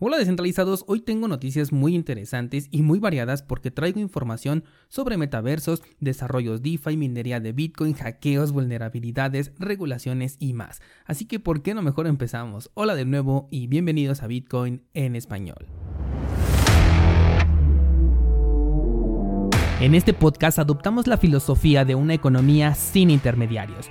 Hola descentralizados, hoy tengo noticias muy interesantes y muy variadas porque traigo información sobre metaversos, desarrollos DeFi, minería de Bitcoin, hackeos, vulnerabilidades, regulaciones y más. Así que ¿por qué no mejor empezamos? Hola de nuevo y bienvenidos a Bitcoin en español. En este podcast adoptamos la filosofía de una economía sin intermediarios,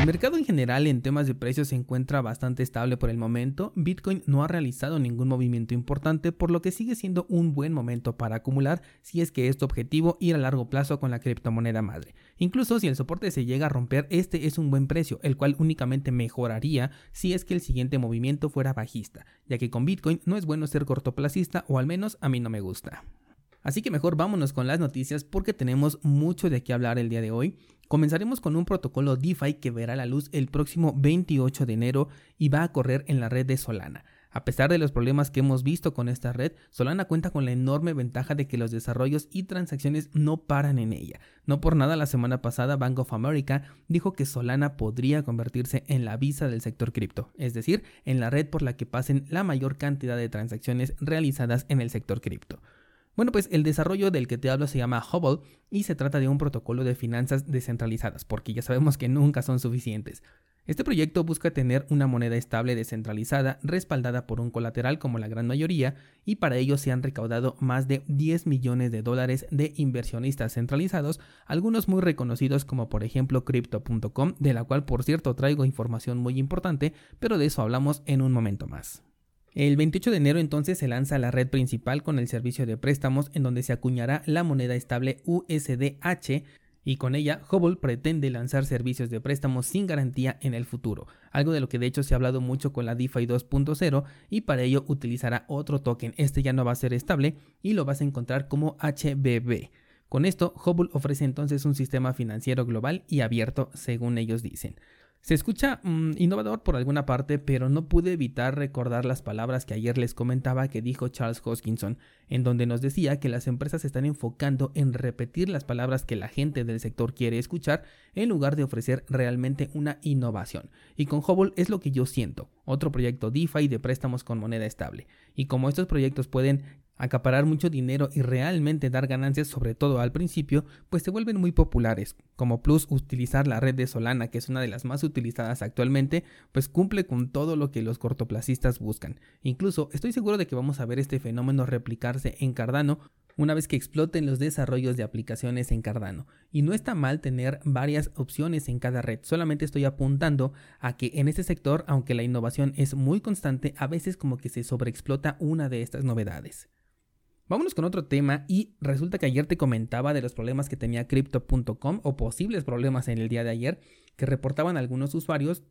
El mercado en general en temas de precios se encuentra bastante estable por el momento. Bitcoin no ha realizado ningún movimiento importante, por lo que sigue siendo un buen momento para acumular si es que es tu objetivo ir a largo plazo con la criptomoneda madre. Incluso si el soporte se llega a romper, este es un buen precio, el cual únicamente mejoraría si es que el siguiente movimiento fuera bajista, ya que con Bitcoin no es bueno ser cortoplacista o al menos a mí no me gusta. Así que mejor vámonos con las noticias porque tenemos mucho de qué hablar el día de hoy. Comenzaremos con un protocolo DeFi que verá la luz el próximo 28 de enero y va a correr en la red de Solana. A pesar de los problemas que hemos visto con esta red, Solana cuenta con la enorme ventaja de que los desarrollos y transacciones no paran en ella. No por nada la semana pasada Bank of America dijo que Solana podría convertirse en la visa del sector cripto, es decir, en la red por la que pasen la mayor cantidad de transacciones realizadas en el sector cripto. Bueno, pues el desarrollo del que te hablo se llama Hubble y se trata de un protocolo de finanzas descentralizadas, porque ya sabemos que nunca son suficientes. Este proyecto busca tener una moneda estable descentralizada respaldada por un colateral como la gran mayoría y para ello se han recaudado más de 10 millones de dólares de inversionistas centralizados, algunos muy reconocidos como por ejemplo crypto.com, de la cual por cierto traigo información muy importante, pero de eso hablamos en un momento más. El 28 de enero entonces se lanza la red principal con el servicio de préstamos en donde se acuñará la moneda estable USDH y con ella Hubble pretende lanzar servicios de préstamos sin garantía en el futuro, algo de lo que de hecho se ha hablado mucho con la DeFi 2.0 y para ello utilizará otro token, este ya no va a ser estable y lo vas a encontrar como HBB. Con esto, Hubble ofrece entonces un sistema financiero global y abierto según ellos dicen. Se escucha mm, innovador por alguna parte, pero no pude evitar recordar las palabras que ayer les comentaba que dijo Charles Hoskinson, en donde nos decía que las empresas están enfocando en repetir las palabras que la gente del sector quiere escuchar en lugar de ofrecer realmente una innovación. Y con Hubble es lo que yo siento, otro proyecto DeFi de préstamos con moneda estable. Y como estos proyectos pueden acaparar mucho dinero y realmente dar ganancias, sobre todo al principio, pues se vuelven muy populares. Como plus, utilizar la red de Solana, que es una de las más utilizadas actualmente, pues cumple con todo lo que los cortoplacistas buscan. Incluso estoy seguro de que vamos a ver este fenómeno replicarse en Cardano una vez que exploten los desarrollos de aplicaciones en Cardano. Y no está mal tener varias opciones en cada red, solamente estoy apuntando a que en este sector, aunque la innovación es muy constante, a veces como que se sobreexplota una de estas novedades. Vámonos con otro tema y resulta que ayer te comentaba de los problemas que tenía crypto.com o posibles problemas en el día de ayer que reportaban algunos usuarios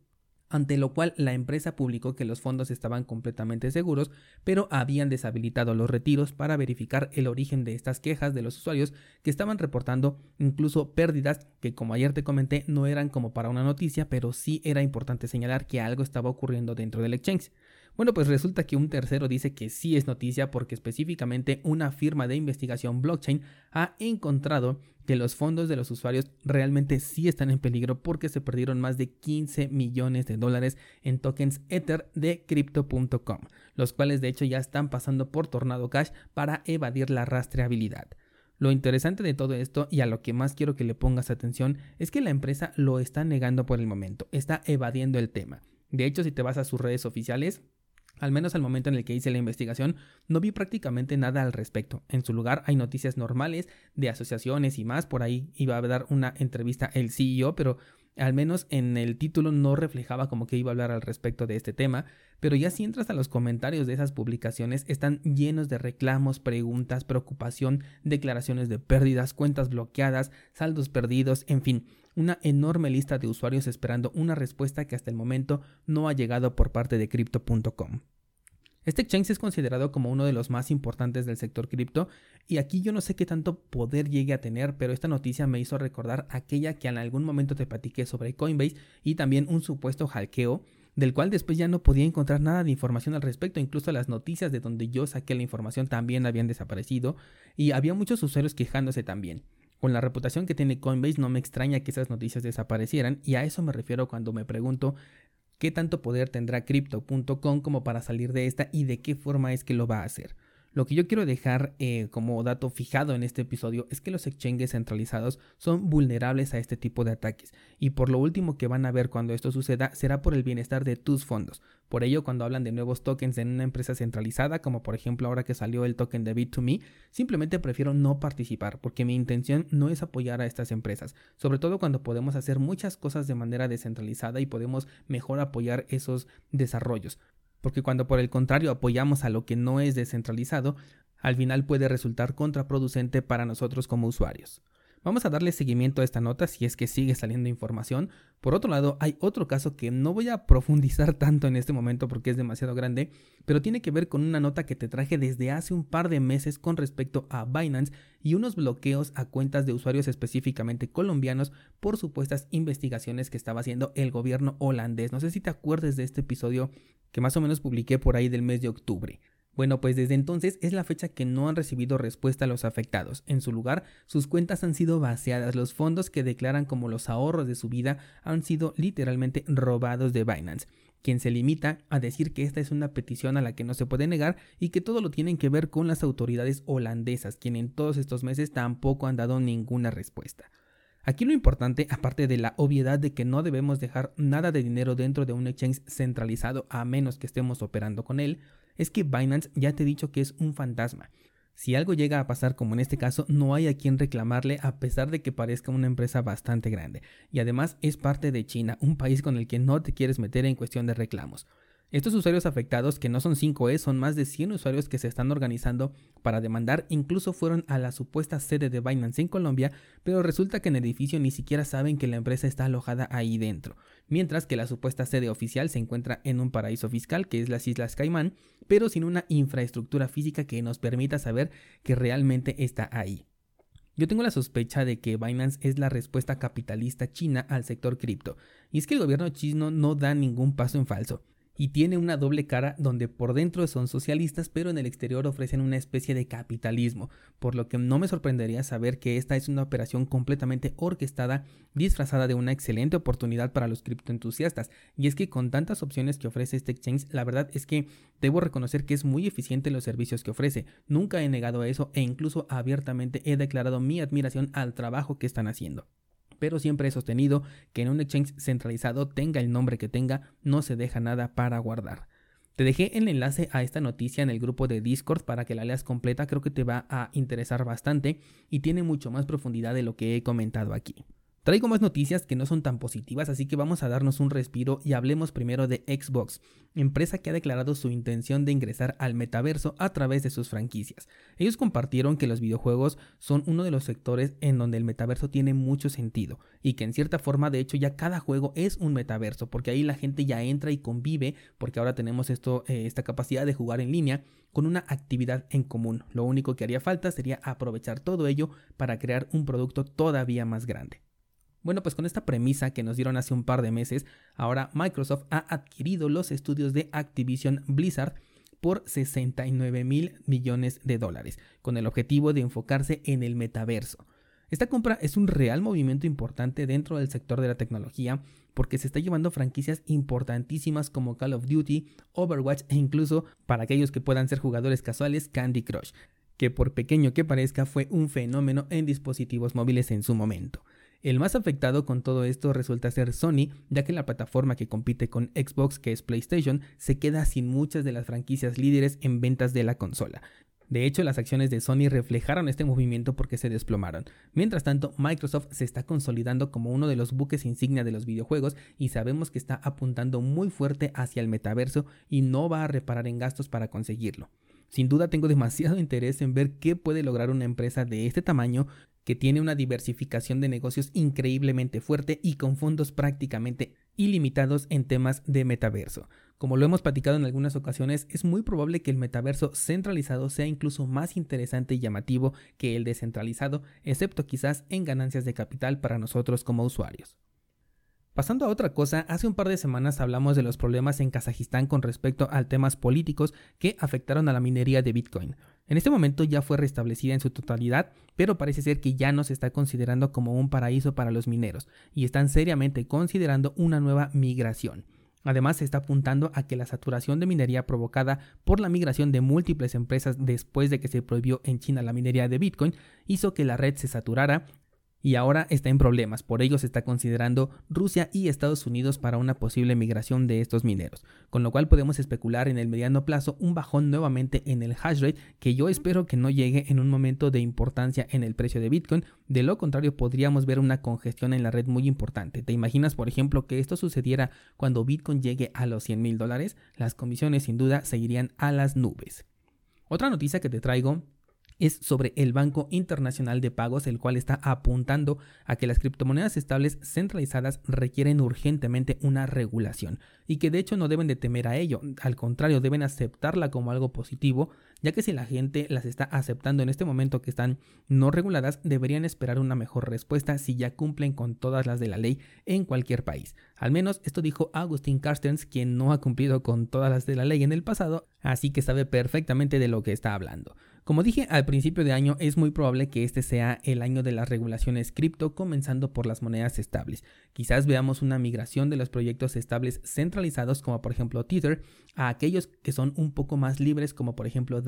ante lo cual la empresa publicó que los fondos estaban completamente seguros, pero habían deshabilitado los retiros para verificar el origen de estas quejas de los usuarios que estaban reportando incluso pérdidas que como ayer te comenté no eran como para una noticia, pero sí era importante señalar que algo estaba ocurriendo dentro del exchange. Bueno, pues resulta que un tercero dice que sí es noticia porque específicamente una firma de investigación blockchain ha encontrado que los fondos de los usuarios realmente sí están en peligro porque se perdieron más de 15 millones de dólares en tokens Ether de crypto.com, los cuales de hecho ya están pasando por Tornado Cash para evadir la rastreabilidad. Lo interesante de todo esto y a lo que más quiero que le pongas atención es que la empresa lo está negando por el momento, está evadiendo el tema. De hecho, si te vas a sus redes oficiales, al menos al momento en el que hice la investigación, no vi prácticamente nada al respecto. En su lugar hay noticias normales de asociaciones y más. Por ahí iba a dar una entrevista el CEO, pero al menos en el título no reflejaba como que iba a hablar al respecto de este tema, pero ya si entras a los comentarios de esas publicaciones están llenos de reclamos, preguntas, preocupación, declaraciones de pérdidas, cuentas bloqueadas, saldos perdidos, en fin, una enorme lista de usuarios esperando una respuesta que hasta el momento no ha llegado por parte de crypto.com. Este exchange es considerado como uno de los más importantes del sector cripto y aquí yo no sé qué tanto poder llegue a tener, pero esta noticia me hizo recordar aquella que en algún momento te platiqué sobre Coinbase y también un supuesto hackeo del cual después ya no podía encontrar nada de información al respecto, incluso las noticias de donde yo saqué la información también habían desaparecido y había muchos usuarios quejándose también. Con la reputación que tiene Coinbase no me extraña que esas noticias desaparecieran y a eso me refiero cuando me pregunto qué tanto poder tendrá crypto.com como para salir de esta y de qué forma es que lo va a hacer. Lo que yo quiero dejar eh, como dato fijado en este episodio es que los exchanges centralizados son vulnerables a este tipo de ataques y por lo último que van a ver cuando esto suceda será por el bienestar de tus fondos. Por ello, cuando hablan de nuevos tokens en una empresa centralizada, como por ejemplo ahora que salió el token de Bit2Me, simplemente prefiero no participar porque mi intención no es apoyar a estas empresas, sobre todo cuando podemos hacer muchas cosas de manera descentralizada y podemos mejor apoyar esos desarrollos porque cuando por el contrario apoyamos a lo que no es descentralizado, al final puede resultar contraproducente para nosotros como usuarios. Vamos a darle seguimiento a esta nota si es que sigue saliendo información. Por otro lado, hay otro caso que no voy a profundizar tanto en este momento porque es demasiado grande, pero tiene que ver con una nota que te traje desde hace un par de meses con respecto a Binance y unos bloqueos a cuentas de usuarios específicamente colombianos por supuestas investigaciones que estaba haciendo el gobierno holandés. No sé si te acuerdes de este episodio que más o menos publiqué por ahí del mes de octubre. Bueno, pues desde entonces es la fecha que no han recibido respuesta a los afectados. En su lugar, sus cuentas han sido vaciadas. Los fondos que declaran como los ahorros de su vida han sido literalmente robados de Binance quien se limita a decir que esta es una petición a la que no se puede negar y que todo lo tienen que ver con las autoridades holandesas, quien en todos estos meses tampoco han dado ninguna respuesta. Aquí lo importante, aparte de la obviedad de que no debemos dejar nada de dinero dentro de un exchange centralizado a menos que estemos operando con él, es que Binance ya te he dicho que es un fantasma. Si algo llega a pasar como en este caso, no hay a quien reclamarle a pesar de que parezca una empresa bastante grande. Y además es parte de China, un país con el que no te quieres meter en cuestión de reclamos. Estos usuarios afectados, que no son 5E, son más de 100 usuarios que se están organizando para demandar, incluso fueron a la supuesta sede de Binance en Colombia, pero resulta que en el edificio ni siquiera saben que la empresa está alojada ahí dentro, mientras que la supuesta sede oficial se encuentra en un paraíso fiscal que es las Islas Caimán, pero sin una infraestructura física que nos permita saber que realmente está ahí. Yo tengo la sospecha de que Binance es la respuesta capitalista china al sector cripto, y es que el gobierno chino no da ningún paso en falso y tiene una doble cara donde por dentro son socialistas pero en el exterior ofrecen una especie de capitalismo, por lo que no me sorprendería saber que esta es una operación completamente orquestada disfrazada de una excelente oportunidad para los criptoentusiastas. Y es que con tantas opciones que ofrece este exchange la verdad es que debo reconocer que es muy eficiente en los servicios que ofrece, nunca he negado eso e incluso abiertamente he declarado mi admiración al trabajo que están haciendo pero siempre he sostenido que en un exchange centralizado tenga el nombre que tenga, no se deja nada para guardar. Te dejé el enlace a esta noticia en el grupo de Discord para que la leas completa, creo que te va a interesar bastante y tiene mucho más profundidad de lo que he comentado aquí. Traigo más noticias que no son tan positivas, así que vamos a darnos un respiro y hablemos primero de Xbox, empresa que ha declarado su intención de ingresar al metaverso a través de sus franquicias. Ellos compartieron que los videojuegos son uno de los sectores en donde el metaverso tiene mucho sentido y que en cierta forma de hecho ya cada juego es un metaverso porque ahí la gente ya entra y convive porque ahora tenemos esto, eh, esta capacidad de jugar en línea con una actividad en común. Lo único que haría falta sería aprovechar todo ello para crear un producto todavía más grande. Bueno, pues con esta premisa que nos dieron hace un par de meses, ahora Microsoft ha adquirido los estudios de Activision Blizzard por 69 mil millones de dólares, con el objetivo de enfocarse en el metaverso. Esta compra es un real movimiento importante dentro del sector de la tecnología porque se está llevando franquicias importantísimas como Call of Duty, Overwatch e incluso para aquellos que puedan ser jugadores casuales Candy Crush, que por pequeño que parezca fue un fenómeno en dispositivos móviles en su momento. El más afectado con todo esto resulta ser Sony, ya que la plataforma que compite con Xbox, que es PlayStation, se queda sin muchas de las franquicias líderes en ventas de la consola. De hecho, las acciones de Sony reflejaron este movimiento porque se desplomaron. Mientras tanto, Microsoft se está consolidando como uno de los buques insignia de los videojuegos y sabemos que está apuntando muy fuerte hacia el metaverso y no va a reparar en gastos para conseguirlo. Sin duda tengo demasiado interés en ver qué puede lograr una empresa de este tamaño que tiene una diversificación de negocios increíblemente fuerte y con fondos prácticamente ilimitados en temas de metaverso. Como lo hemos platicado en algunas ocasiones, es muy probable que el metaverso centralizado sea incluso más interesante y llamativo que el descentralizado, excepto quizás en ganancias de capital para nosotros como usuarios. Pasando a otra cosa, hace un par de semanas hablamos de los problemas en Kazajistán con respecto a temas políticos que afectaron a la minería de Bitcoin. En este momento ya fue restablecida en su totalidad, pero parece ser que ya no se está considerando como un paraíso para los mineros y están seriamente considerando una nueva migración. Además, se está apuntando a que la saturación de minería provocada por la migración de múltiples empresas después de que se prohibió en China la minería de Bitcoin hizo que la red se saturara y ahora está en problemas. Por ello se está considerando Rusia y Estados Unidos para una posible migración de estos mineros, con lo cual podemos especular en el mediano plazo un bajón nuevamente en el hash rate que yo espero que no llegue en un momento de importancia en el precio de Bitcoin, de lo contrario podríamos ver una congestión en la red muy importante. ¿Te imaginas, por ejemplo, que esto sucediera cuando Bitcoin llegue a los 100 mil dólares? Las comisiones sin duda seguirían a las nubes. Otra noticia que te traigo es sobre el Banco Internacional de Pagos, el cual está apuntando a que las criptomonedas estables centralizadas requieren urgentemente una regulación y que de hecho no deben de temer a ello, al contrario, deben aceptarla como algo positivo, ya que si la gente las está aceptando en este momento que están no reguladas, deberían esperar una mejor respuesta si ya cumplen con todas las de la ley en cualquier país. Al menos esto dijo Agustín Carstens, quien no ha cumplido con todas las de la ley en el pasado, así que sabe perfectamente de lo que está hablando. Como dije al principio de año, es muy probable que este sea el año de las regulaciones cripto, comenzando por las monedas estables. Quizás veamos una migración de los proyectos estables centralizados, como por ejemplo Tether, a aquellos que son un poco más libres, como por ejemplo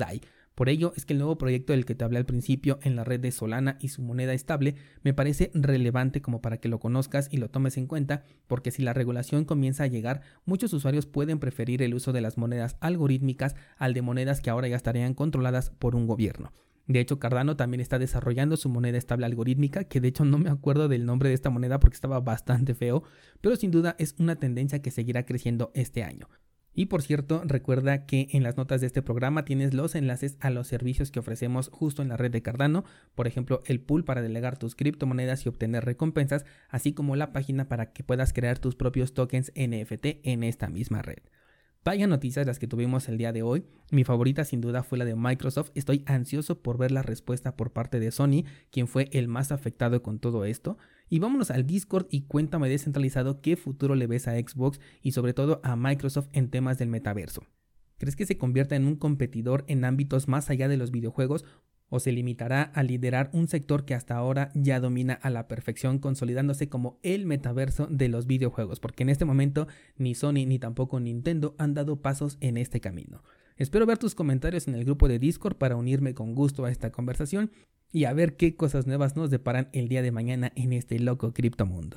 Por ello es que el nuevo proyecto del que te hablé al principio en la red de Solana y su moneda estable me parece relevante como para que lo conozcas y lo tomes en cuenta, porque si la regulación comienza a llegar, muchos usuarios pueden preferir el uso de las monedas algorítmicas al de monedas que ahora ya estarían controladas por un gobierno. De hecho, Cardano también está desarrollando su moneda estable algorítmica, que de hecho no me acuerdo del nombre de esta moneda porque estaba bastante feo, pero sin duda es una tendencia que seguirá creciendo este año. Y por cierto, recuerda que en las notas de este programa tienes los enlaces a los servicios que ofrecemos justo en la red de Cardano, por ejemplo, el pool para delegar tus criptomonedas y obtener recompensas, así como la página para que puedas crear tus propios tokens NFT en esta misma red. Vaya noticias las que tuvimos el día de hoy. Mi favorita sin duda fue la de Microsoft. Estoy ansioso por ver la respuesta por parte de Sony, quien fue el más afectado con todo esto. Y vámonos al Discord y cuéntame descentralizado qué futuro le ves a Xbox y sobre todo a Microsoft en temas del metaverso. ¿Crees que se convierta en un competidor en ámbitos más allá de los videojuegos o se limitará a liderar un sector que hasta ahora ya domina a la perfección, consolidándose como el metaverso de los videojuegos, porque en este momento ni Sony ni tampoco Nintendo han dado pasos en este camino. Espero ver tus comentarios en el grupo de Discord para unirme con gusto a esta conversación y a ver qué cosas nuevas nos deparan el día de mañana en este loco criptomundo.